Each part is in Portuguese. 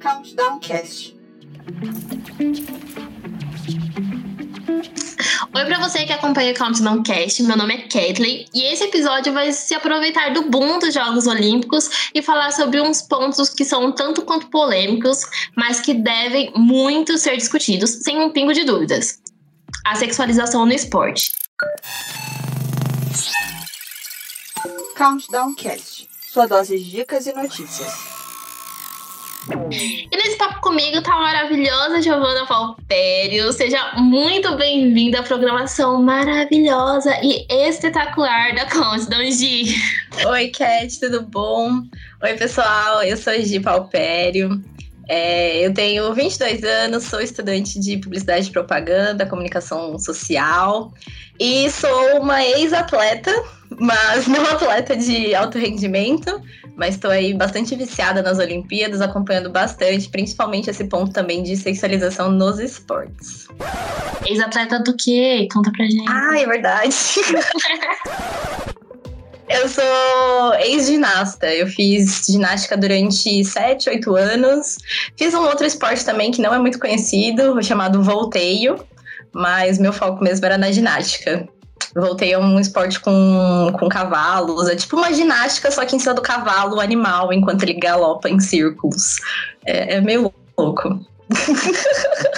Countdowncast. Oi para você que acompanha o Countdown Cast, meu nome é Kathleen e esse episódio vai se aproveitar do boom dos Jogos Olímpicos e falar sobre uns pontos que são tanto quanto polêmicos, mas que devem muito ser discutidos sem um pingo de dúvidas. A sexualização no esporte. Countdown Cast, sua dose de dicas e notícias. E nesse papo comigo tá a maravilhosa Giovana Valpério. Seja muito bem-vinda à programação maravilhosa e espetacular da Countdown Gi. Oi, Cat, tudo bom? Oi, pessoal, eu sou Gi Palpério. É, eu tenho 22 anos, sou estudante de publicidade e propaganda, comunicação social e sou uma ex-atleta, mas não atleta de alto rendimento, mas estou aí bastante viciada nas Olimpíadas, acompanhando bastante, principalmente esse ponto também de sexualização nos esportes. Ex-atleta do quê? Conta pra gente. Ah, é verdade. Eu sou ex-ginasta. Eu fiz ginástica durante 7, 8 anos. Fiz um outro esporte também que não é muito conhecido, chamado volteio, mas meu foco mesmo era na ginástica. Voltei a um esporte com, com cavalos. É tipo uma ginástica, só que em cima do cavalo, o animal, enquanto ele galopa em círculos. É, é meio louco.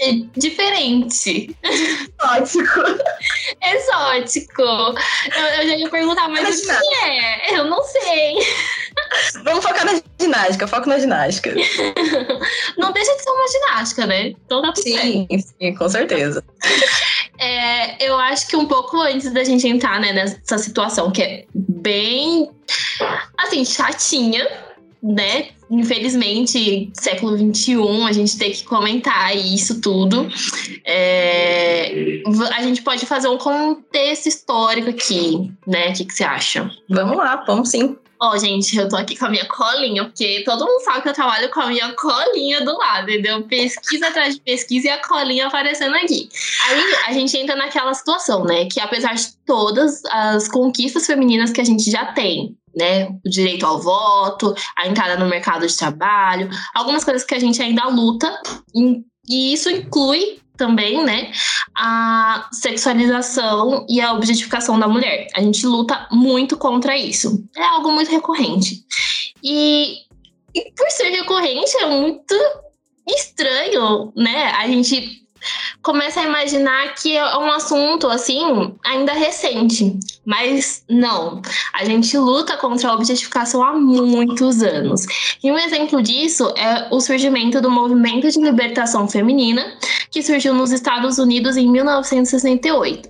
É, diferente. Exótico. Exótico. Eu, eu, já ia perguntar, mas o que é? Eu não sei. Vamos focar na ginástica, foco na ginástica. Não deixa de ser uma ginástica, né? Então tá sim, sim, com certeza. É, eu acho que um pouco antes da gente entrar né, nessa situação que é bem, assim, chatinha, né? Infelizmente, século XXI, a gente tem que comentar isso tudo. É, a gente pode fazer um contexto histórico aqui, né? O que, que você acha? Vamos lá, vamos sim. Ó, oh, gente, eu tô aqui com a minha colinha, porque todo mundo sabe que eu trabalho com a minha colinha do lado, entendeu? Pesquisa atrás de pesquisa e a colinha aparecendo aqui. Aí a gente entra naquela situação, né? Que apesar de todas as conquistas femininas que a gente já tem, né? O direito ao voto, a entrada no mercado de trabalho, algumas coisas que a gente ainda luta, e isso inclui também, né, a sexualização e a objetificação da mulher. A gente luta muito contra isso. É algo muito recorrente. E, e por ser recorrente, é muito estranho, né? A gente começa a imaginar que é um assunto assim ainda recente, mas não. A gente luta contra a objetificação há muitos anos. E um exemplo disso é o surgimento do movimento de libertação feminina, que surgiu nos Estados Unidos em 1968.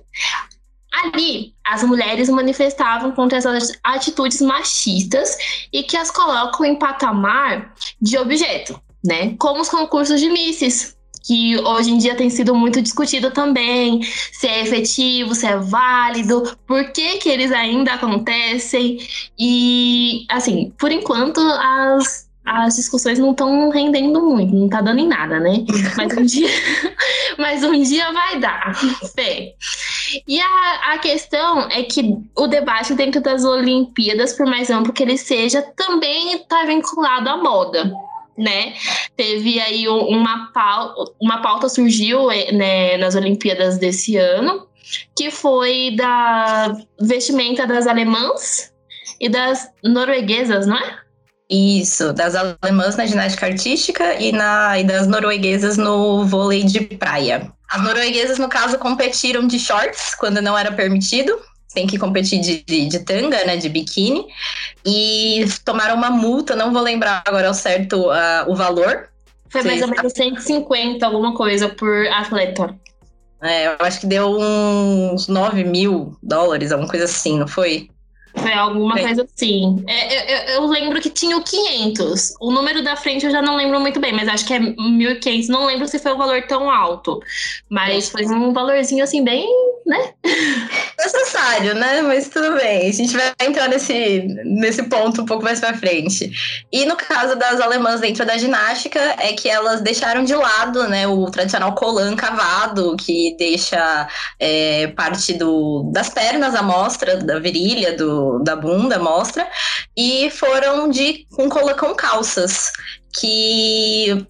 Ali, as mulheres manifestavam contra essas atitudes machistas e que as colocam em patamar de objeto, né? Como os concursos de misses, que hoje em dia tem sido muito discutido também, se é efetivo, se é válido, por que que eles ainda acontecem. E, assim, por enquanto, as as discussões não estão rendendo muito, não tá dando em nada, né? Mas um dia, mas um dia vai dar, fé. E a, a questão é que o debate dentro das Olimpíadas, por mais amplo que ele seja, também está vinculado à moda né? Teve aí uma pauta, uma pauta surgiu eh, né, nas Olimpíadas desse ano, que foi da vestimenta das alemãs e das norueguesas, não é? Isso, das alemãs na ginástica artística e, na, e das norueguesas no vôlei de praia. As norueguesas, no caso, competiram de shorts quando não era permitido, tem que competir de, de, de, tanga, né, de biquíni, e tomaram uma multa, não vou lembrar agora ao certo uh, o valor. Foi mais ou menos 150, alguma coisa, por atleta. É, eu acho que deu uns 9 mil dólares, alguma coisa assim, não foi? Foi alguma é. coisa assim. É, eu, eu, lembro que tinha o 500. O número da frente eu já não lembro muito bem, mas acho que é 1.500. Não lembro se foi um valor tão alto. Mas foi um valorzinho assim, bem, né? Necessário, né? Mas tudo bem. A gente vai entrar nesse, nesse ponto um pouco mais pra frente. E no caso das alemãs dentro da ginástica, é que elas deixaram de lado, né, o tradicional colan cavado, que deixa é, parte do, das pernas à mostra, da virilha, do, da bunda mostra, e foram de com calças, que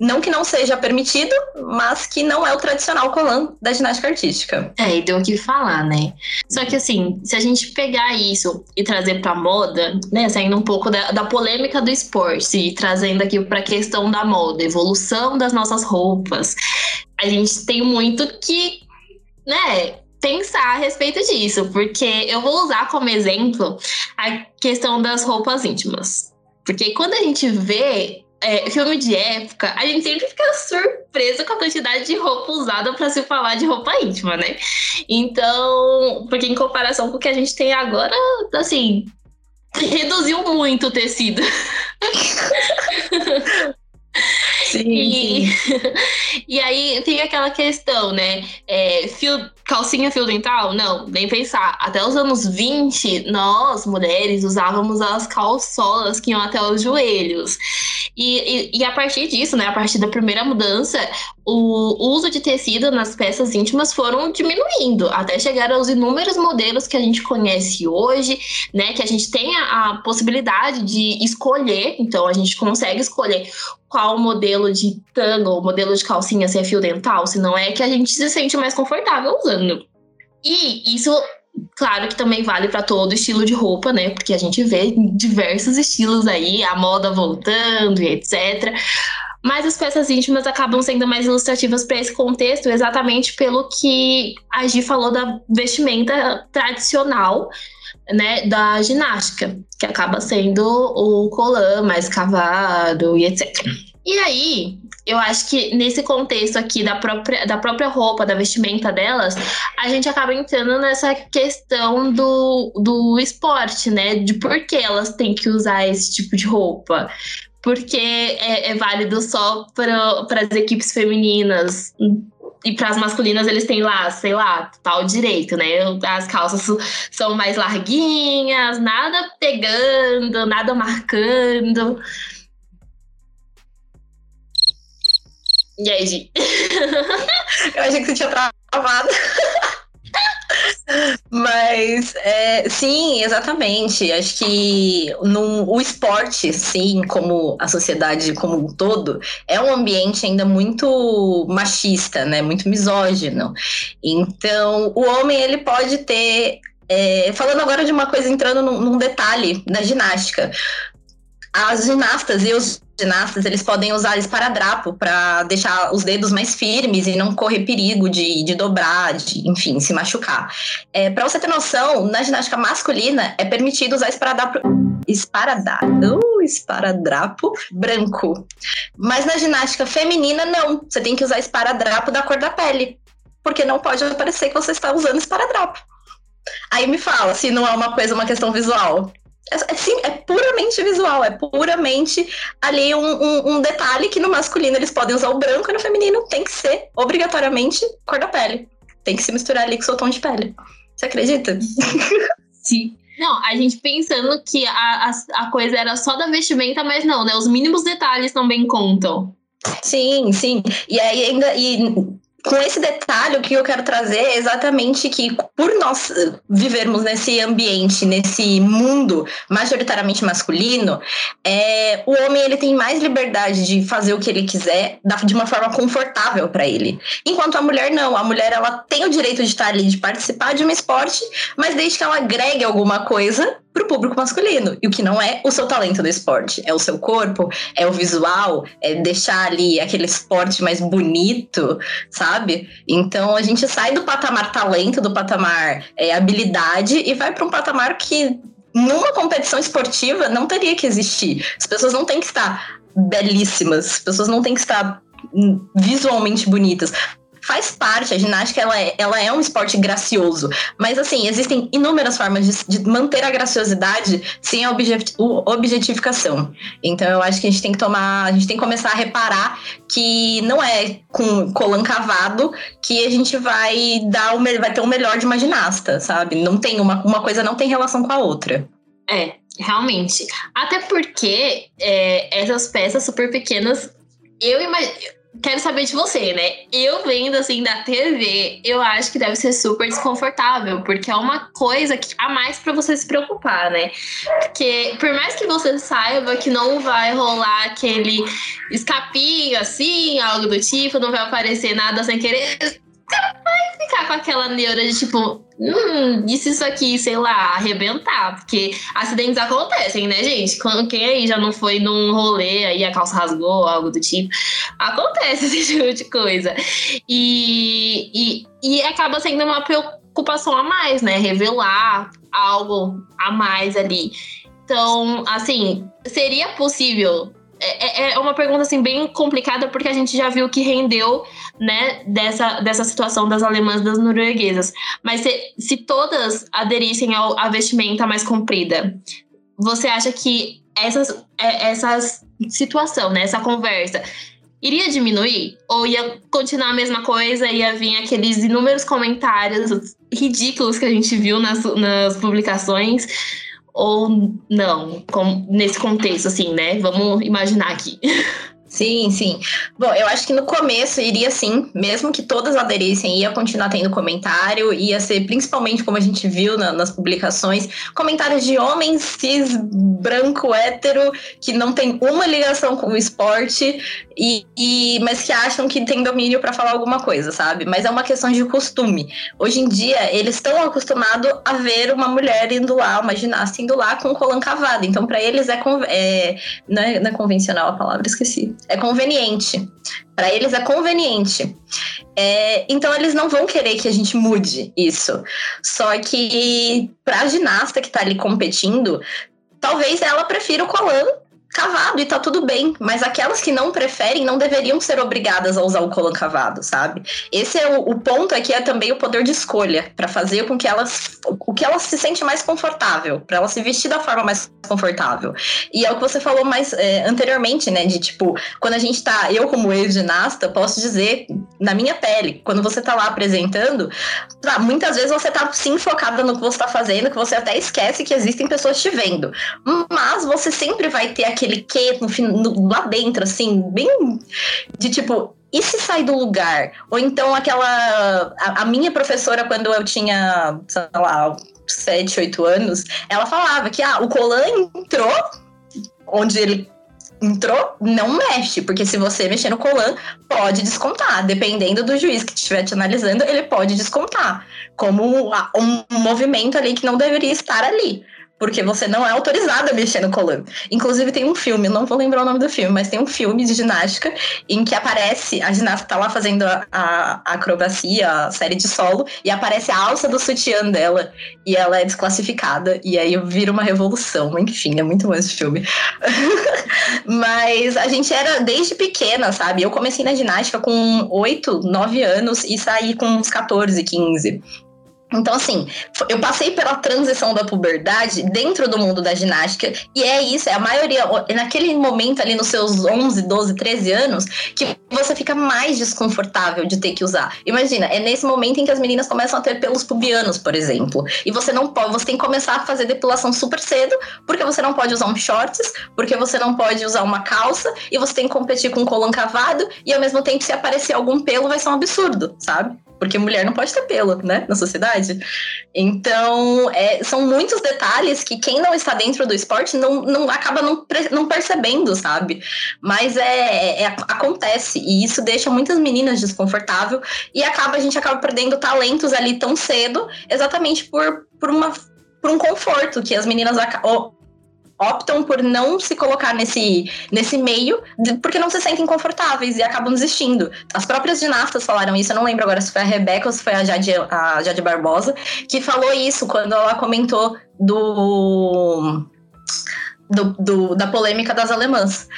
não que não seja permitido, mas que não é o tradicional colan da ginástica artística. É, e deu o que falar, né? Só que assim, se a gente pegar isso e trazer pra moda, né, saindo um pouco da, da polêmica do esporte e trazendo aqui pra questão da moda, evolução das nossas roupas, a gente tem muito que, né, pensar a respeito disso, porque eu vou usar como exemplo a questão das roupas íntimas. Porque quando a gente vê é, filme de época, a gente sempre fica surpreso com a quantidade de roupa usada para se falar de roupa íntima, né? Então, porque em comparação com o que a gente tem agora, assim, reduziu muito o tecido. Sim, e, e aí tem aquela questão, né? É, fio, calcinha fio dental? Não, nem pensar. Até os anos 20, nós, mulheres, usávamos as calçolas que iam até os joelhos. E, e, e, a partir disso, né, a partir da primeira mudança, o uso de tecido nas peças íntimas foram diminuindo, até chegar aos inúmeros modelos que a gente conhece hoje, né, que a gente tem a, a possibilidade de escolher, então a gente consegue escolher qual modelo de tanga ou modelo de calcinha se é fio dental, se não é que a gente se sente mais confortável usando. E isso Claro que também vale para todo estilo de roupa, né? Porque a gente vê diversos estilos aí, a moda voltando e etc. Mas as peças íntimas acabam sendo mais ilustrativas para esse contexto, exatamente pelo que a Gi falou da vestimenta tradicional, né, da ginástica, que acaba sendo o colã mais cavado e etc. E aí, eu acho que nesse contexto aqui da própria, da própria roupa, da vestimenta delas, a gente acaba entrando nessa questão do, do esporte, né? De por que elas têm que usar esse tipo de roupa. Porque é, é válido só para as equipes femininas e para as masculinas eles têm lá, sei lá, tal direito, né? As calças são mais larguinhas, nada pegando, nada marcando. E aí, Gi? Eu achei que você tinha travado. Mas é, sim, exatamente. Acho que no, o esporte, sim, como a sociedade como um todo, é um ambiente ainda muito machista, né? Muito misógino. Então, o homem ele pode ter. É, falando agora de uma coisa entrando num, num detalhe da ginástica, as ginastas e os ginastas, eles podem usar esparadrapo para deixar os dedos mais firmes e não correr perigo de, de dobrar, de, enfim, se machucar. É, para você ter noção, na ginástica masculina é permitido usar esparadrapo, esparadrapo, uh, esparadrapo branco. Mas na ginástica feminina, não. Você tem que usar esparadrapo da cor da pele. Porque não pode aparecer que você está usando esparadrapo. Aí me fala se não é uma coisa, uma questão visual. É, sim, é puramente visual, é puramente ali um, um, um, detalhe que no masculino eles podem usar o branco e no feminino tem que ser obrigatoriamente cor da pele. Tem que se misturar ali com o seu tom de pele. Você acredita? Sim. Não, a gente pensando que a, a, a coisa era só da vestimenta, mas não, né? Os mínimos detalhes também contam. Sim, sim. E aí ainda. E com esse detalhe, o que eu quero trazer é exatamente que, por nós vivermos nesse ambiente, nesse mundo majoritariamente masculino, é, o homem ele tem mais liberdade de fazer o que ele quiser de uma forma confortável para ele. Enquanto a mulher não. A mulher ela tem o direito de estar ali, de participar de um esporte, mas desde que ela agregue alguma coisa para o público masculino. E o que não é o seu talento do esporte, é o seu corpo, é o visual, é deixar ali aquele esporte mais bonito, sabe? Então a gente sai do patamar talento, do patamar é, habilidade e vai para um patamar que numa competição esportiva não teria que existir. As pessoas não têm que estar belíssimas, as pessoas não têm que estar hum, visualmente bonitas faz parte, a ginástica ela é, ela é um esporte gracioso, mas assim, existem inúmeras formas de, de manter a graciosidade sem a objet, objetificação. Então eu acho que a gente tem que tomar, a gente tem que começar a reparar que não é com colan cavado que a gente vai dar o vai ter o melhor de uma ginasta, sabe? Não tem uma, uma coisa não tem relação com a outra. É, realmente. Até porque é, essas peças super pequenas, eu imagino quero saber de você, né? Eu vendo assim da TV, eu acho que deve ser super desconfortável, porque é uma coisa que, a mais para você se preocupar, né? Porque por mais que você saiba que não vai rolar aquele escapinho assim, algo do tipo, não vai aparecer nada sem querer, vai ficar com aquela neura de tipo, hum, e se isso aqui, sei lá, arrebentar? Porque acidentes acontecem, né, gente? Quem aí já não foi num rolê aí a calça rasgou, algo do tipo? Acontece esse tipo de coisa. E, e, e acaba sendo uma preocupação a mais, né? Revelar algo a mais ali. Então, assim, seria possível é, é, é uma pergunta assim bem complicada porque a gente já viu que rendeu né dessa, dessa situação das alemãs das norueguesas mas se, se todas aderissem ao, à vestimenta mais comprida você acha que essas, é, essas situação né essa conversa iria diminuir ou ia continuar a mesma coisa ia vir aqueles inúmeros comentários ridículos que a gente viu nas, nas publicações ou não, com, nesse contexto, assim, né? Vamos imaginar aqui. Sim, sim. Bom, eu acho que no começo iria sim, mesmo que todas aderissem, ia continuar tendo comentário, ia ser principalmente como a gente viu na, nas publicações, comentários de homens cis, branco, hétero, que não tem uma ligação com o esporte, e, e mas que acham que tem domínio para falar alguma coisa, sabe? Mas é uma questão de costume. Hoje em dia, eles estão acostumados a ver uma mulher indo lá, uma ginasta indo lá com um colã cavado. Então, para eles é, é não, é, não é convencional a palavra, esqueci é conveniente. Para eles é conveniente. É, então eles não vão querer que a gente mude isso. Só que para a ginasta que está ali competindo, talvez ela prefira o colã cavado e tá tudo bem. Mas aquelas que não preferem não deveriam ser obrigadas a usar o colã cavado, sabe? Esse é o, o ponto aqui é também o poder de escolha para fazer com que elas o que elas se sente mais confortável, para ela se vestir da forma mais confortável. E é o que você falou mais é, anteriormente, né? De tipo, quando a gente tá, eu como ex-ginasta, posso dizer na minha pele, quando você tá lá apresentando, muitas vezes você tá sim focada no que você tá fazendo, que você até esquece que existem pessoas te vendo. Mas você sempre vai ter aquele quê no, no, lá dentro, assim, bem de tipo, e se sai do lugar? Ou então aquela. A, a, minha professora, quando eu tinha, sei lá, 7, 8 anos, ela falava que ah, o Colan entrou onde ele entrou, não mexe, porque se você mexer no Colan, pode descontar. Dependendo do juiz que estiver te analisando, ele pode descontar. Como um movimento ali que não deveria estar ali porque você não é autorizado a mexer no colã. Inclusive tem um filme, não vou lembrar o nome do filme, mas tem um filme de ginástica em que aparece, a ginasta tá lá fazendo a, a, a acrobacia, a série de solo, e aparece a alça do sutiã dela, e ela é desclassificada, e aí vira uma revolução, enfim, é muito bom esse filme. mas a gente era desde pequena, sabe? Eu comecei na ginástica com 8, 9 anos e saí com uns 14, 15. Então, assim, eu passei pela transição da puberdade dentro do mundo da ginástica, e é isso, é a maioria, é naquele momento ali nos seus 11, 12, 13 anos, que você fica mais desconfortável de ter que usar. Imagina, é nesse momento em que as meninas começam a ter pelos pubianos, por exemplo, e você não pode, você tem que começar a fazer depilação super cedo, porque você não pode usar um shorts, porque você não pode usar uma calça, e você tem que competir com um colã cavado, e ao mesmo tempo, se aparecer algum pelo, vai ser um absurdo, sabe? porque mulher não pode ter pelo, né, na sociedade. Então, é, são muitos detalhes que quem não está dentro do esporte não, não acaba não, não percebendo, sabe? Mas é, é, acontece, e isso deixa muitas meninas desconfortável e acaba a gente acaba perdendo talentos ali tão cedo, exatamente por, por uma por um conforto que as meninas optam por não se colocar nesse, nesse meio porque não se sentem confortáveis e acabam desistindo. As próprias ginastas falaram isso, eu não lembro agora se foi a Rebeca ou se foi a Jade, a Jade Barbosa, que falou isso quando ela comentou do, do, do da polêmica das alemãs.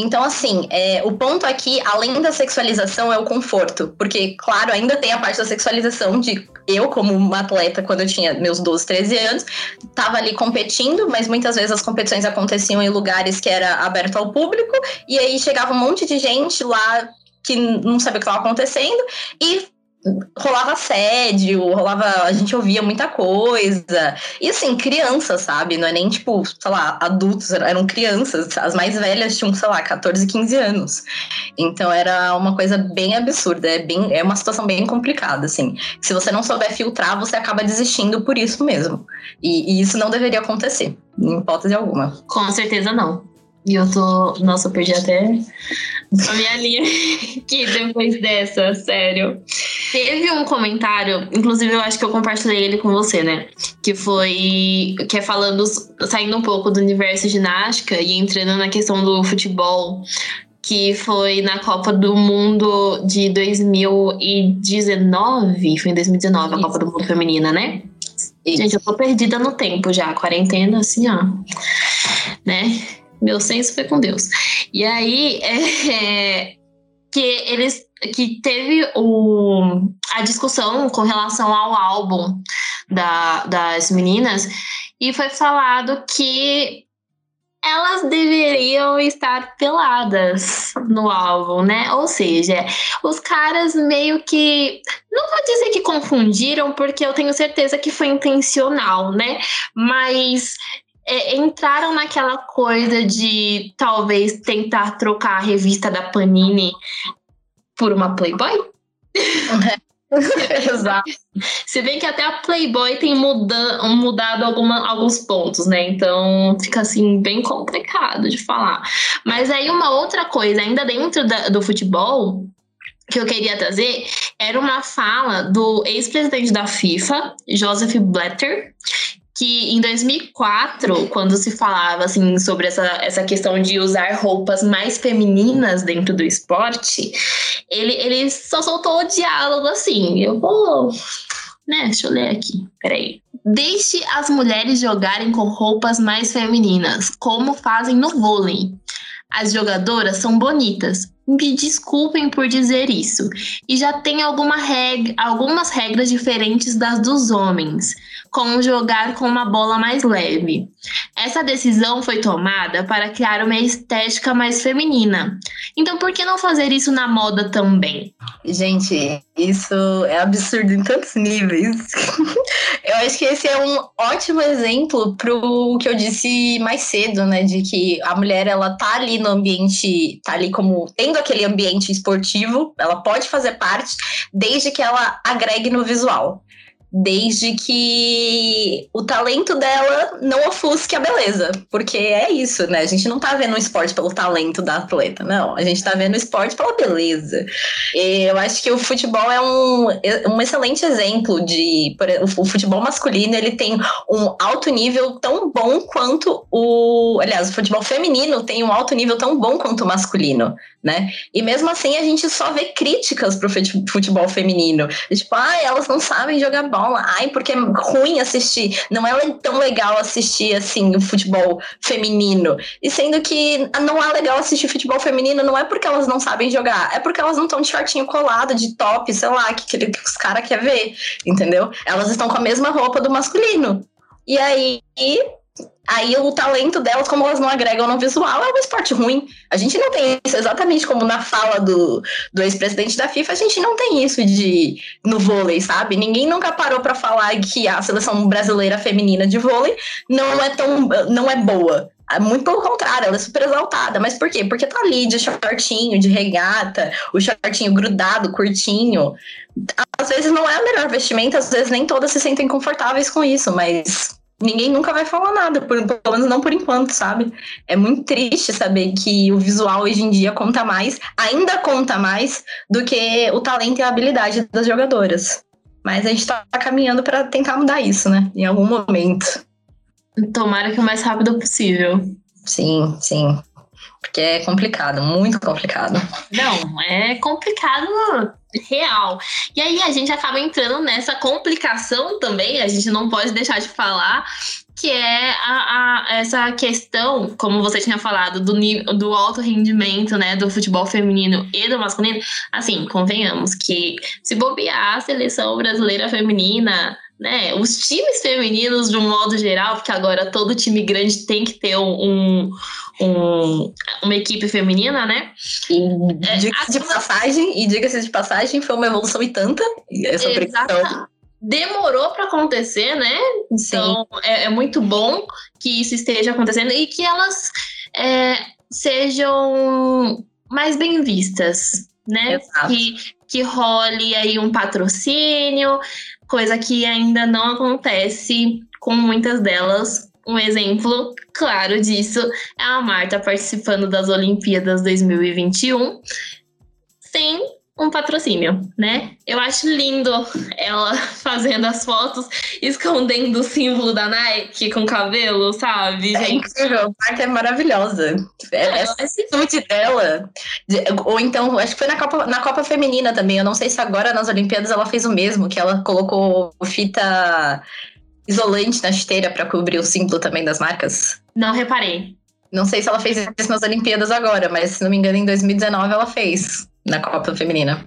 Então, assim, é, o ponto aqui, além da sexualização, é o conforto. Porque, claro, ainda tem a parte da sexualização de eu, como uma atleta, quando eu tinha meus 12, 13 anos, estava ali competindo, mas muitas vezes as competições aconteciam em lugares que era aberto ao público, e aí chegava um monte de gente lá que não sabia o que estava acontecendo, e rolava assédio, rolava. A gente ouvia muita coisa. E assim, crianças, sabe? Não é nem tipo, sei lá, adultos, eram crianças. As mais velhas tinham, sei lá, 14, 15 anos. Então era uma coisa bem absurda. É, bem, é uma situação bem complicada, assim. Se você não souber filtrar, você acaba desistindo por isso mesmo. E, e isso não deveria acontecer, em hipótese alguma. Com certeza não. E eu tô. Nossa, eu perdi até a minha linha aqui depois dessa, sério. Teve um comentário, inclusive eu acho que eu compartilhei ele com você, né? Que foi. Que é falando, saindo um pouco do universo ginástica e entrando na questão do futebol. Que foi na Copa do Mundo de 2019. Foi em 2019 a Copa do Mundo Feminina, né? Gente, eu tô perdida no tempo já. Quarentena, assim, ó. Né? Meu senso foi com Deus. E aí, é, que eles que teve o, a discussão com relação ao álbum da, das meninas e foi falado que elas deveriam estar peladas no álbum, né? Ou seja, os caras meio que. Não vou dizer que confundiram, porque eu tenho certeza que foi intencional, né? Mas é, entraram naquela coisa de talvez tentar trocar a revista da Panini por uma Playboy? Exato. Se bem que até a Playboy tem muda, mudado alguma, alguns pontos, né? Então fica assim bem complicado de falar. Mas aí uma outra coisa, ainda dentro da, do futebol, que eu queria trazer era uma fala do ex-presidente da FIFA, Joseph Blatter, que em 2004, quando se falava assim sobre essa, essa questão de usar roupas mais femininas dentro do esporte, ele, ele só soltou o diálogo assim. Eu vou. Né, deixa eu ler aqui. Peraí. Deixe as mulheres jogarem com roupas mais femininas, como fazem no vôlei. As jogadoras são bonitas. Me desculpem por dizer isso. E já tem alguma reg algumas regras diferentes das dos homens com jogar com uma bola mais leve. Essa decisão foi tomada para criar uma estética mais feminina. Então, por que não fazer isso na moda também? Gente, isso é absurdo em tantos níveis. eu acho que esse é um ótimo exemplo pro que eu disse mais cedo, né? De que a mulher, ela tá ali no ambiente, tá ali como tendo aquele ambiente esportivo, ela pode fazer parte, desde que ela agregue no visual desde que o talento dela não ofusque a beleza. Porque é isso, né? A gente não tá vendo o esporte pelo talento da atleta, não. A gente tá vendo o esporte pela beleza. E eu acho que o futebol é um, um excelente exemplo de. O futebol masculino ele tem um alto nível tão bom quanto o. Aliás, o futebol feminino tem um alto nível tão bom quanto o masculino, né? E mesmo assim a gente só vê críticas pro futebol feminino. Tipo, ah, elas não sabem jogar bola. Ai, porque é ruim assistir. Não é tão legal assistir assim o futebol feminino. E sendo que não é legal assistir futebol feminino, não é porque elas não sabem jogar, é porque elas não estão de shortinho colado, de top, sei lá, que, que, que os caras querem ver, entendeu? Elas estão com a mesma roupa do masculino. E aí aí o talento delas, como elas não agregam no visual, é um esporte ruim. A gente não tem isso, exatamente como na fala do, do ex-presidente da FIFA, a gente não tem isso de no vôlei, sabe? Ninguém nunca parou para falar que a seleção brasileira feminina de vôlei não é tão não é boa. É muito pelo contrário, ela é super exaltada. Mas por quê? Porque tá ali de shortinho, de regata, o shortinho grudado, curtinho. Às vezes não é a melhor vestimenta, às vezes nem todas se sentem confortáveis com isso, mas ninguém nunca vai falar nada, por, pelo menos não por enquanto, sabe? É muito triste saber que o visual hoje em dia conta mais, ainda conta mais, do que o talento e a habilidade das jogadoras. Mas a gente tá caminhando para tentar mudar isso, né? Em algum momento. Tomara que o mais rápido possível. Sim, sim. Porque é complicado, muito complicado. Não, é complicado real. E aí a gente acaba entrando nessa complicação também, a gente não pode deixar de falar que é a, a, essa questão, como você tinha falado, do, do alto rendimento, né, do futebol feminino e do masculino. Assim, convenhamos que se bobear a seleção brasileira feminina, né, os times femininos de um modo geral, porque agora todo time grande tem que ter um, um uma equipe feminina, né? E é, diga-se de passagem, e diga-se de passagem, foi uma evolução e tanta essa pressão demorou para acontecer, né? Então é, é, muito bom que isso esteja acontecendo e que elas é, sejam mais bem vistas, né? Exato. Que, que role aí um patrocínio, coisa que ainda não acontece com muitas delas. Um exemplo claro disso é a Marta participando das Olimpíadas 2021 sem um patrocínio, né? Eu acho lindo ela fazendo as fotos, escondendo o símbolo da Nike com cabelo, sabe? É incrível, a Marta é maravilhosa. É, essa atitude dela. Ou então, acho que foi na Copa, na Copa Feminina também. Eu não sei se agora nas Olimpíadas ela fez o mesmo, que ela colocou fita isolante na esteira para cobrir o símbolo também das marcas. Não reparei. Não sei se ela fez isso nas Olimpíadas agora, mas se não me engano, em 2019 ela fez na Copa Feminina.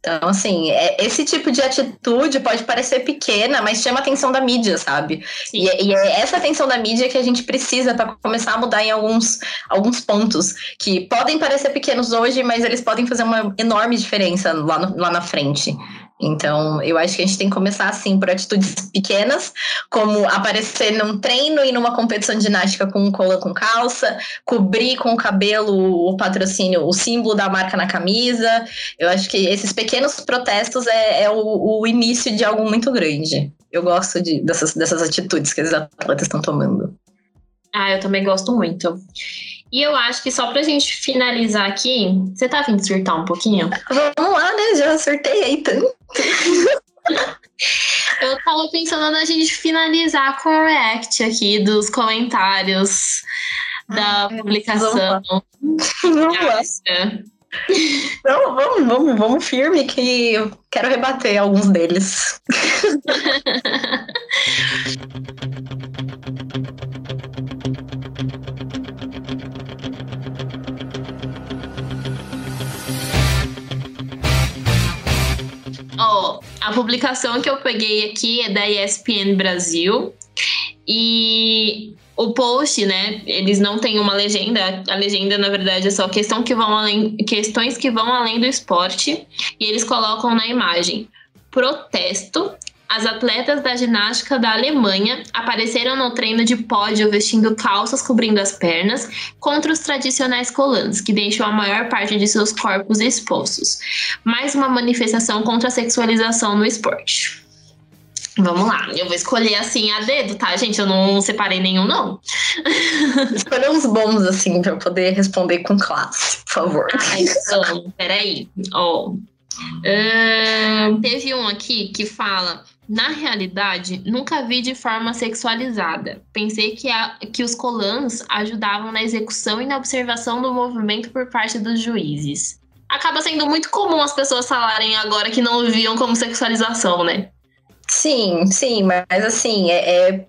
Então, assim, é, esse tipo de atitude pode parecer pequena, mas chama a atenção da mídia, sabe? E, é, e, é essa atenção da mídia que a gente precisa para começar a mudar em alguns, alguns pontos que podem parecer pequenos hoje, mas eles podem fazer uma enorme diferença lá, no, lá na frente. Então, eu acho que a gente tem que começar assim por atitudes pequenas, como aparecer num treino e numa competição de ginástica com cola com calça, cobrir com o cabelo o patrocínio, o símbolo da marca na camisa. Eu acho que esses pequenos protestos é, é o, o, início de algo muito grande. Eu gosto de, dessas, dessas atitudes que os atletas estão tomando. Ah, eu também gosto muito. E eu acho que só pra gente finalizar aqui, você tá de surtar um pouquinho? Vamos lá, né? Já surtei aí tanto. eu tava pensando na gente finalizar com o react aqui dos comentários da publicação. Vamos lá. Não, vamos, vamos, vamos firme que eu quero rebater alguns deles. a publicação que eu peguei aqui é da ESPN Brasil. E o post, né? Eles não têm uma legenda. A legenda, na verdade, é só questão que vão além, questões que vão além do esporte. E eles colocam na imagem protesto as atletas da ginástica da Alemanha apareceram no treino de pódio vestindo calças cobrindo as pernas contra os tradicionais colãs, que deixam a maior parte de seus corpos expostos. Mais uma manifestação contra a sexualização no esporte. Vamos lá, eu vou escolher assim a dedo, tá, gente? Eu não separei nenhum, não. Escolha uns bons, assim, pra eu poder responder com classe, por favor. Ah, então, peraí. Ó. Oh. Uh, teve um aqui que fala na realidade, nunca vi de forma sexualizada. Pensei que, a, que os colãs ajudavam na execução e na observação do movimento por parte dos juízes. Acaba sendo muito comum as pessoas falarem agora que não viam como sexualização, né? Sim, sim, mas assim, é, é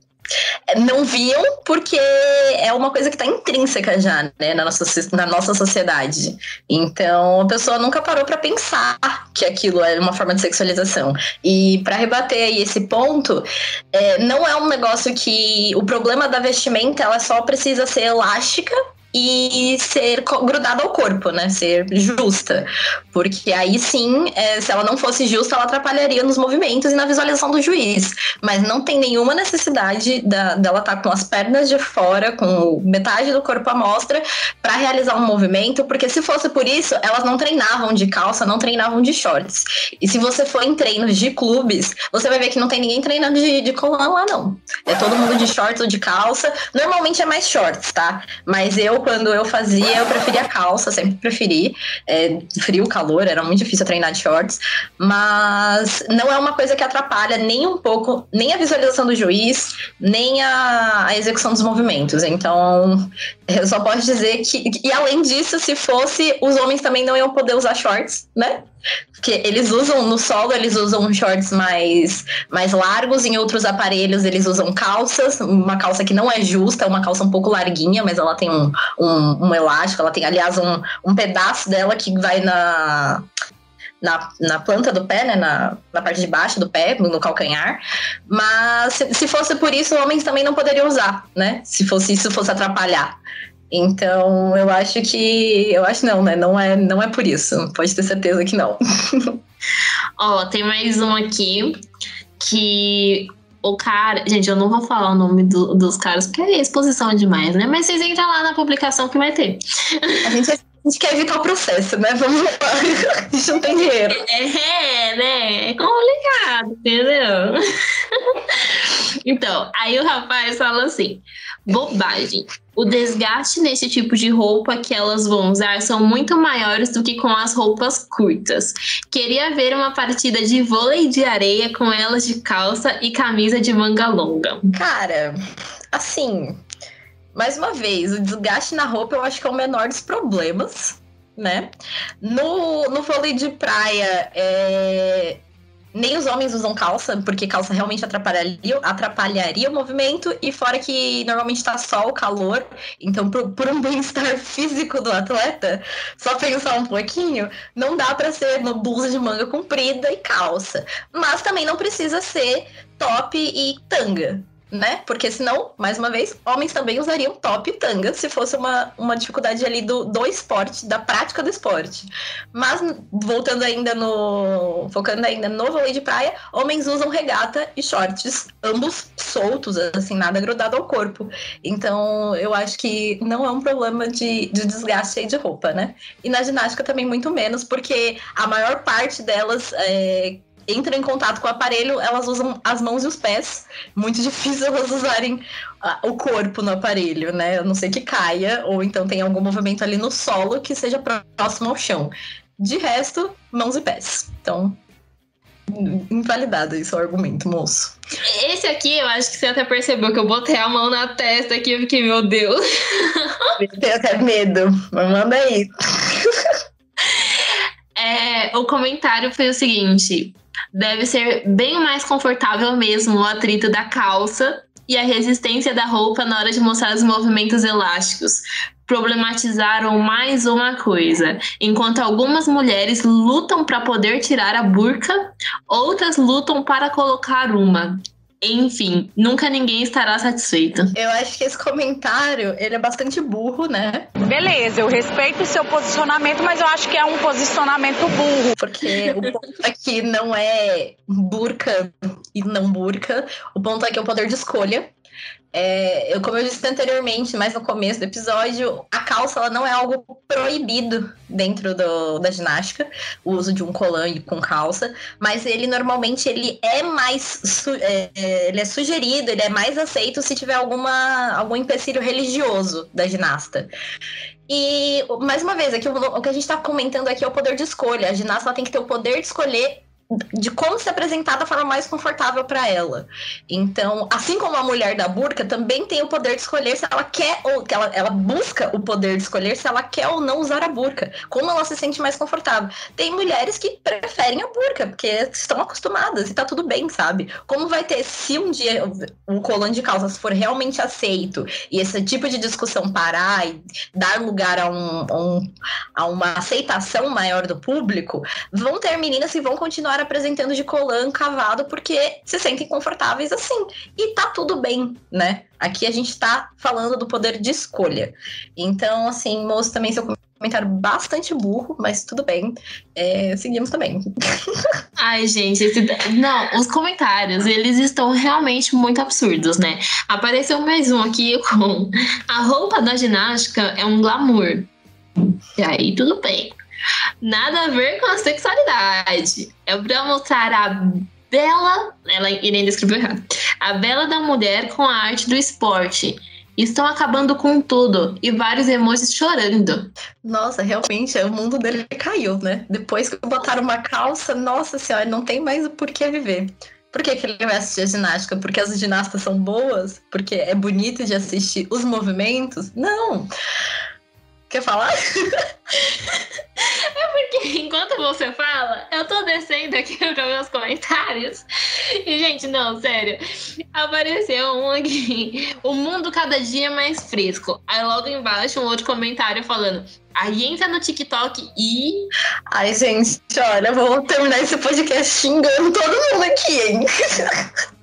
não viam porque é uma coisa que está intrínseca já né, na, nossa, na nossa sociedade. Então a pessoa nunca parou para pensar que aquilo era uma forma de sexualização. E para rebater aí esse ponto, é, não é um negócio que o problema da vestimenta ela só precisa ser elástica e ser grudada ao corpo, né? Ser justa. Porque aí sim, é, se ela não fosse justa, ela atrapalharia nos movimentos e na visualização do juiz. Mas não tem nenhuma necessidade da, dela estar tá com as pernas de fora, com metade do corpo à mostra, para realizar um movimento, porque se fosse por isso, elas não treinavam de calça, não treinavam de shorts. E se você for em treinos de clubes, você vai ver que não tem ninguém treinando de, de lá, não. É todo mundo de shorts ou de calça. Normalmente é mais shorts, tá? Mas eu quando eu fazia, eu preferia calça, sempre preferi. É, frio, calor, era muito difícil treinar de shorts. Mas não é uma coisa que atrapalha nem um pouco, nem a visualização do juiz, nem a, a execução dos movimentos. Então, eu só posso dizer que. E além disso, se fosse, os homens também não iam poder usar shorts, né? Porque eles usam, no solo, eles usam shorts mais, mais largos, em outros aparelhos eles usam calças, uma calça que não é justa, uma calça um pouco larguinha, mas ela tem um, um, um elástico, ela tem, aliás, um, um pedaço dela que vai na, na, na planta do pé, né? Na, na parte de baixo do pé, no calcanhar. Mas se, se fosse por isso, homens também não poderiam usar, né? Se fosse isso fosse atrapalhar. Então, eu acho que. Eu acho não, né? Não é, não é por isso. Pode ter certeza que não. Ó, tem mais um aqui que o cara. Gente, eu não vou falar o nome do, dos caras, porque é exposição demais, né? Mas vocês entram lá na publicação que vai ter. A gente, a gente quer evitar o processo, né? Vamos lá. A gente não tem dinheiro. É, né? É complicado, entendeu? então, aí o rapaz fala assim: bobagem. O desgaste nesse tipo de roupa que elas vão usar são muito maiores do que com as roupas curtas. Queria ver uma partida de vôlei de areia com elas de calça e camisa de manga longa. Cara, assim, mais uma vez, o desgaste na roupa eu acho que é o menor dos problemas, né? No, no vôlei de praia, é, nem os homens usam calça, porque calça realmente atrapalharia, atrapalharia o movimento, e fora que normalmente tá sol, calor, então por, por um bem-estar físico do atleta, só pensar um pouquinho, não dá para ser no blusa de manga comprida e calça. Mas também não precisa ser top e tanga né? Porque senão, mais uma vez, homens também usariam top e tanga se fosse uma, uma dificuldade ali do, do esporte, da prática do esporte. Mas, voltando ainda no. focando ainda no vôlei de praia, homens usam regata e shorts, ambos soltos, assim, nada grudado ao corpo. Então, eu acho que não é um problema de, de desgaste aí de roupa, né? E na ginástica também muito menos, porque a maior parte delas. É, entram em contato com o aparelho, elas usam as mãos e os pés. Muito difícil elas usarem uh, o corpo no aparelho, né? A não sei que caia, ou então tem algum movimento ali no solo que seja próximo ao chão. De resto, mãos e pés. Então, invalidado o argumento, moço. Esse aqui, eu acho que você até percebeu que eu botei a mão na testa aqui, eu fiquei, meu Deus. Tenho até medo, mas manda aí. É, o comentário foi o seguinte: deve ser bem mais confortável mesmo o atrito da calça e a resistência da roupa na hora de mostrar os movimentos elásticos. Problematizaram mais uma coisa. Enquanto algumas mulheres lutam para poder tirar a burca, outras lutam para colocar uma. Enfim, nunca ninguém estará satisfeito. Eu acho que esse comentário, ele é bastante burro, né? Beleza, eu respeito o seu posicionamento, mas eu acho que é um posicionamento burro. Porque o ponto aqui não é burca e não burca. O ponto aqui é o poder de escolha. É, eu, como eu disse anteriormente, mais no começo do episódio, a calça ela não é algo proibido dentro do, da ginástica, o uso de um colan com calça, mas ele normalmente ele é mais su, é, ele é sugerido, ele é mais aceito se tiver alguma, algum empecilho religioso da ginasta. E, mais uma vez, aqui, o, o que a gente está comentando aqui é o poder de escolha. A ginasta tem que ter o poder de escolher de como se apresentar da forma mais confortável para ela. Então, assim como a mulher da burca também tem o poder de escolher se ela quer ou ela, ela busca o poder de escolher se ela quer ou não usar a burca, como ela se sente mais confortável. Tem mulheres que preferem a burca porque estão acostumadas e tá tudo bem, sabe? Como vai ter se um dia o colã de calças for realmente aceito e esse tipo de discussão parar e dar lugar a, um, um, a uma aceitação maior do público, vão ter meninas que vão continuar apresentando de colã cavado porque se sentem confortáveis assim. E tá tudo bem, né? Aqui a gente tá falando do poder de escolha. Então, assim, moço, também seu comentário bastante burro, mas tudo bem. É, seguimos também. Ai, gente, esse... não, os comentários, eles estão realmente muito absurdos, né? Apareceu mais um aqui com a roupa da ginástica é um glamour. E aí, tudo bem. Nada a ver com a sexualidade. É pra mostrar a bela. Ela Irene escreveu errado. A bela da mulher com a arte do esporte. Estão acabando com tudo. E vários emojis chorando. Nossa, realmente, o mundo dele caiu, né? Depois que botaram uma calça, nossa senhora, não tem mais o porquê viver. Por que, que ele vai assistir a ginástica? Porque as ginastas são boas? Porque é bonito de assistir os movimentos? Não! Quer falar? É porque enquanto você fala, eu tô descendo aqui para meus comentários. E, gente, não, sério. Apareceu um aqui. O mundo cada dia é mais fresco. Aí logo embaixo um outro comentário falando. Aí entra no TikTok e. Ai, gente, olha, vou terminar esse podcast xingando todo mundo aqui, hein?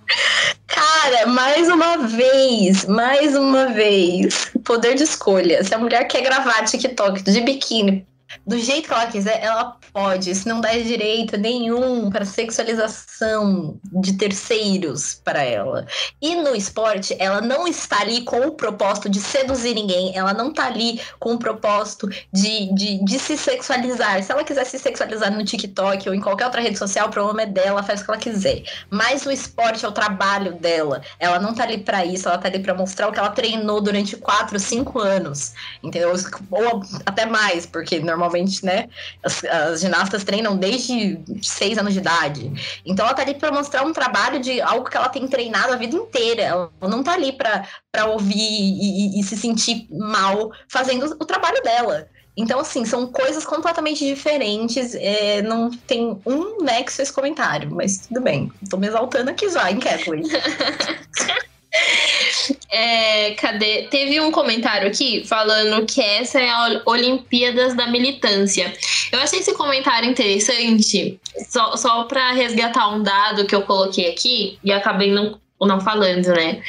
Mais uma vez, mais uma vez, poder de escolha. Se a mulher quer gravar TikTok de biquíni do jeito que ela quiser, ela pode. Isso não dá direito nenhum para sexualização de terceiros para ela. E no esporte, ela não está ali com o propósito de seduzir ninguém, ela não está ali com o propósito de, de, de se sexualizar. Se ela quiser se sexualizar no TikTok ou em qualquer outra rede social, o problema é dela, faz o que ela quiser. Mas o esporte é o trabalho dela. Ela não está ali para isso, ela está ali para mostrar o que ela treinou durante 4, 5 anos. Entendeu? Ou até mais, porque normalmente normalmente, né? As, as, ginastas treinam desde seis anos de idade. Então ela tá ali para mostrar um trabalho de algo que ela tem treinado a vida inteira. Ela não tá ali para ouvir e, e, e se sentir mal fazendo o trabalho dela. Então, assim, são coisas completamente diferentes. É, não tem um nexo esse comentário, mas tudo bem. Tô me exaltando aqui já, hein, Kathleen? É, cadê? Teve um comentário aqui falando que essa é a Olimpíadas da Militância. Eu achei esse comentário interessante, só, só para resgatar um dado que eu coloquei aqui e acabei não, não falando, né?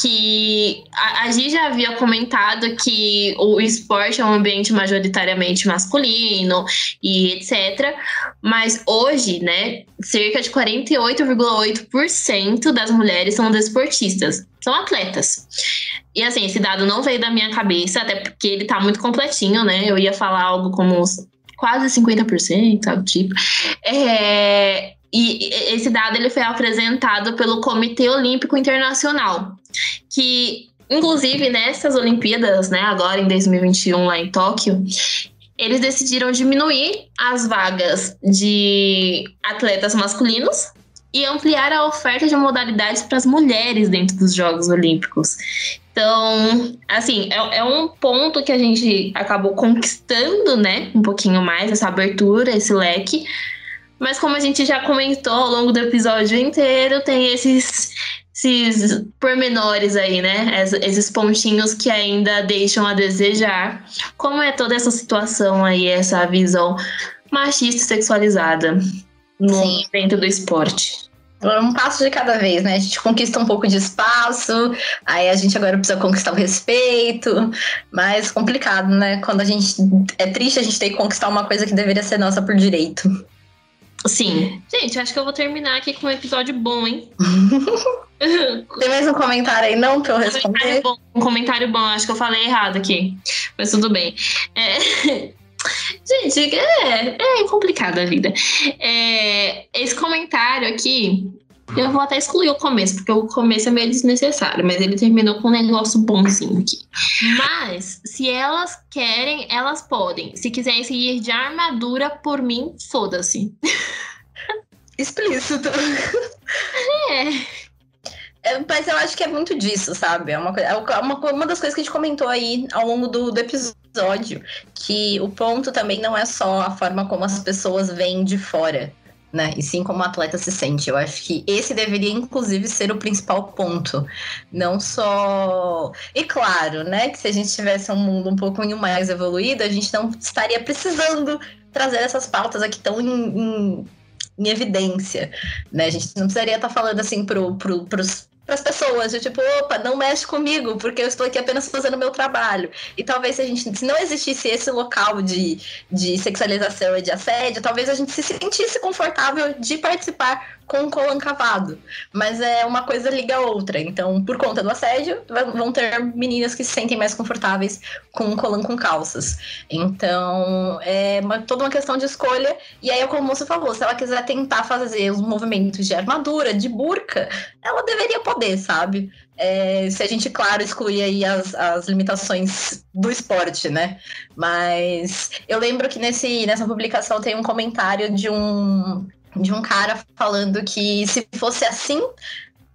Que a, a Gi já havia comentado que o esporte é um ambiente majoritariamente masculino e etc. Mas hoje, né, cerca de 48,8% das mulheres são desportistas, são atletas. E assim, esse dado não veio da minha cabeça, até porque ele tá muito completinho, né? Eu ia falar algo como quase 50%, sabe? Tipo. É, e esse dado ele foi apresentado pelo Comitê Olímpico Internacional, que inclusive nessas Olimpíadas, né, agora em 2021 lá em Tóquio, eles decidiram diminuir as vagas de atletas masculinos e ampliar a oferta de modalidades para as mulheres dentro dos Jogos Olímpicos. Então, assim, é, é, um ponto que a gente acabou conquistando, né, um pouquinho mais, essa abertura, esse leque, mas como a gente já comentou ao longo do episódio inteiro, tem esses, esses pormenores aí, né? Esses pontinhos que ainda deixam a desejar. Como é toda essa situação aí, essa visão machista e sexualizada no, dentro do esporte? Um passo de cada vez, né? A gente conquista um pouco de espaço, aí a gente agora precisa conquistar o respeito, mas complicado, né? Quando a gente. É triste a gente ter que conquistar uma coisa que deveria ser nossa por direito. Sim. Gente, acho que eu vou terminar aqui com um episódio bom, hein? Tem mais um comentário aí, não, pra eu responder? Um comentário bom, um comentário bom. acho que eu falei errado aqui. Mas tudo bem. É... Gente, é, é complicada a vida. É, esse comentário aqui eu vou até excluir o começo, porque o começo é meio desnecessário, mas ele terminou com um negócio bonzinho aqui. Mas, se elas querem, elas podem. Se quiserem seguir de armadura por mim, foda-se. Explícito. É. É, mas eu acho que é muito disso, sabe? É uma, é uma, uma das coisas que a gente comentou aí ao longo do, do episódio. Que o ponto também não é só a forma como as pessoas veem de fora né? E sim como o atleta se sente. Eu acho que esse deveria, inclusive, ser o principal ponto. Não só. E claro, né? Que se a gente tivesse um mundo um pouquinho mais evoluído, a gente não estaria precisando trazer essas pautas aqui tão em, em, em evidência. Né? A gente não precisaria estar falando assim pro, pro, pros para as pessoas, de tipo, opa, não mexe comigo, porque eu estou aqui apenas fazendo o meu trabalho. E talvez se a gente, se não existisse esse local de, de sexualização e de assédio, talvez a gente se sentisse confortável de participar com um colan cavado. Mas é uma coisa liga a outra. Então, por conta do assédio, vão ter meninas que se sentem mais confortáveis com um colan com calças. Então, é uma, toda uma questão de escolha. E aí, como você falou, se ela quiser tentar fazer os movimentos de armadura, de burca, ela deveria poder, sabe? É, se a gente, claro, excluir aí as, as limitações do esporte, né? Mas eu lembro que nesse, nessa publicação tem um comentário de um de um cara falando que se fosse assim,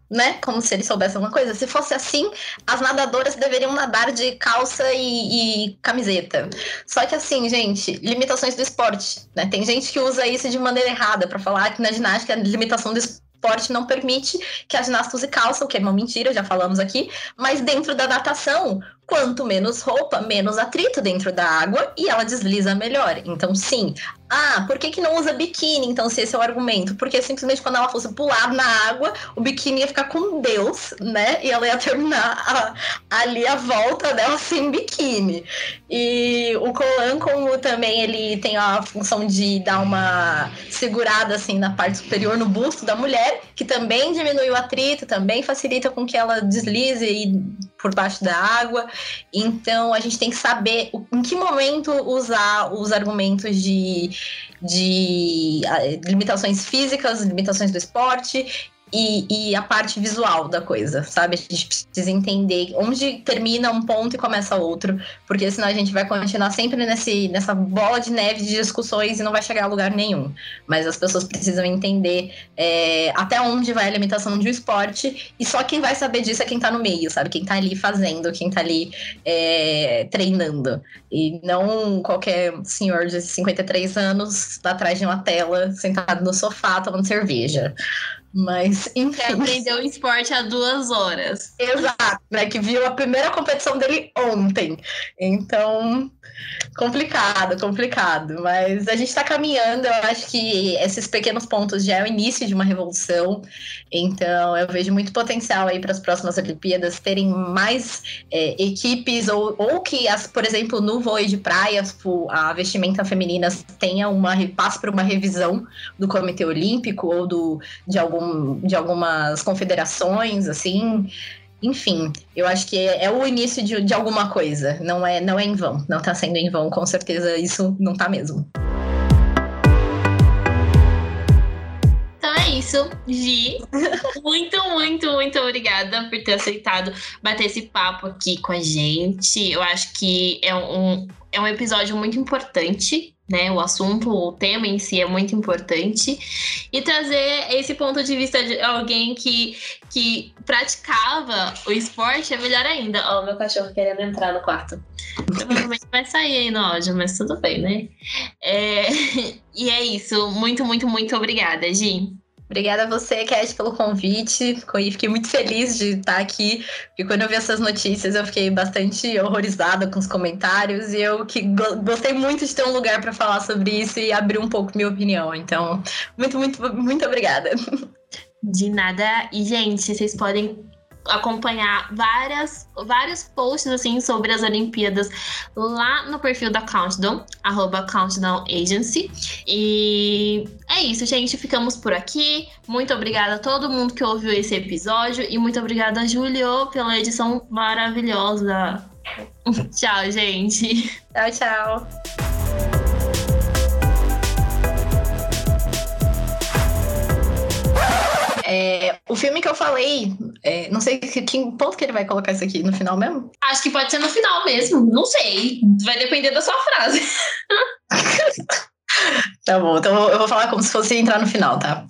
né? Como se ele soubesse alguma coisa. Se fosse assim, as nadadoras deveriam nadar de calça e, e, camiseta. Só que assim, gente, limitações do esporte, né? Tem gente que usa isso de maneira errada para falar que na ginástica a limitação do esporte não permite que a ginasta use calça, o que é uma mentira, já falamos aqui. Mas dentro da natação, quanto menos roupa, menos atrito dentro da água e ela desliza melhor. Então, sim. Ah, por que, que não usa biquíni, então, se esse é o argumento? Porque simplesmente quando ela fosse pular na água, o biquíni ia ficar com Deus, né? E ela ia terminar a, ali a volta dela sem biquíni. E o Colan, como também ele tem a função de dar uma segurada, assim, na parte superior, no busto da mulher, que também diminui o atrito, também facilita com que ela deslize e por baixo da água. Então a gente tem que saber em que momento usar os argumentos de, de limitações físicas, limitações do esporte e, e, a parte visual da coisa, sabe? A gente precisa entender onde termina um ponto e começa outro, porque senão a gente vai continuar sempre nesse, nessa bola de neve de discussões e não vai chegar a lugar nenhum. Mas as pessoas precisam entender é, até onde vai a limitação de um esporte, e só quem vai saber disso é quem tá no meio, sabe? Quem tá ali fazendo, quem tá ali é, treinando. E não qualquer senhor de 53 anos atrás de uma tela, sentado no sofá tomando cerveja. Mas, enfim. Você aprendeu esporte há duas horas. Exato, né? Que viu a primeira competição dele ontem. Então, complicado, complicado. Mas a gente está caminhando. Eu acho que esses pequenos pontos já é o início de uma revolução. Então, eu vejo muito potencial aí para as próximas Olimpíadas terem mais é, equipes, ou, ou que, as, por exemplo, no vôlei de praias, a vestimenta feminina tenha uma passe para uma revisão do Comitê Olímpico ou do, de algum de algumas confederações, assim. Enfim, eu acho que é, é o início de, de alguma coisa. Não é, não é em vão. Não está sendo em vão, com certeza isso não está mesmo. Então é isso, Gi. muito, muito, muito obrigada por ter aceitado bater esse papo aqui com a gente. Eu acho que é um, é um episódio muito importante né? O assunto, o tema em si é muito importante. E trazer esse ponto de vista de alguém que, que praticava o esporte é melhor ainda. Ó, oh, meu cachorro querendo entrar no quarto. Provavelmente vai sair aí no áudio, mas tudo bem, né? É... E é isso. Muito, muito, muito obrigada, Gi. Obrigada a você, Cat, pelo convite. Fiquei muito feliz de estar aqui, porque quando eu vi essas notícias eu fiquei bastante horrorizada com os comentários e eu que gostei muito de ter um lugar para falar sobre isso e abrir um pouco minha opinião. Então, muito, muito, muito obrigada. De nada. E, gente, vocês podem acompanhar várias, vários posts assim sobre as Olimpíadas lá no perfil da Countdown, arroba Countdown Agency. E é isso, gente. Ficamos por aqui. Muito obrigada a todo mundo que ouviu esse episódio e muito obrigada, Julio, pela edição maravilhosa. tchau, gente. Tchau, tchau. É, o filme que eu falei, é, não sei que, que ponto que ele vai colocar isso aqui no final mesmo? Acho que pode ser no final mesmo. Não sei. Vai depender da sua frase. Tá bom, então eu vou falar como se fosse entrar no final, tá?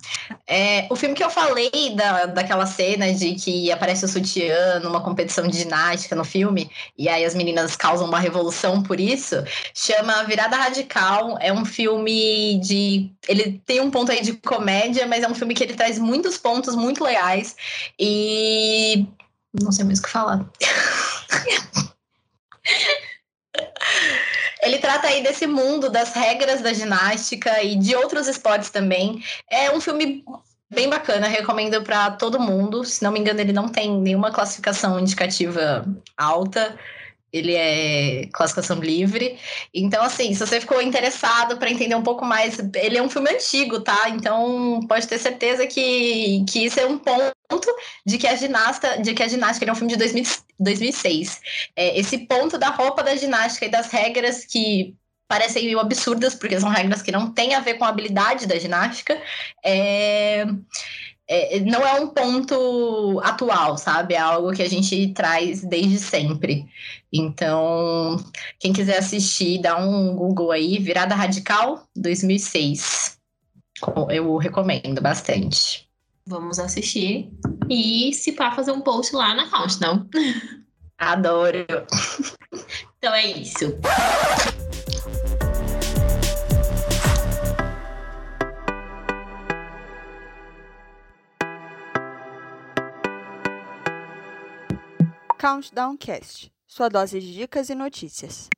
É, o filme que eu falei da, daquela cena de que aparece o sutiã numa competição de ginástica no filme, e aí as meninas causam uma revolução por isso, chama Virada Radical. É um filme de. Ele tem um ponto aí de comédia, mas é um filme que ele traz muitos pontos muito legais. E. Não sei mais o que falar. Ele trata aí desse mundo, das regras da ginástica e de outros esportes também. É um filme bem bacana, recomendo para todo mundo. Se não me engano, ele não tem nenhuma classificação indicativa alta. Ele é classificação livre. Então, assim, se você ficou interessado para entender um pouco mais, ele é um filme antigo, tá? Então, pode ter certeza que, que isso é um ponto de que a ginasta, de que a ginástica ele é um filme de 2000, 2006. É, esse ponto da roupa da ginástica e das regras que parecem meio absurdas, porque são regras que não têm a ver com a habilidade da ginástica, é, é, não é um ponto atual, sabe? É algo que a gente traz desde sempre. Então, quem quiser assistir, dá um Google aí, Virada Radical 2006. Eu recomendo bastante. Vamos assistir e se pá fazer um post lá na Countdown. Adoro. Então é isso. Countdown Cast, sua dose de dicas e notícias.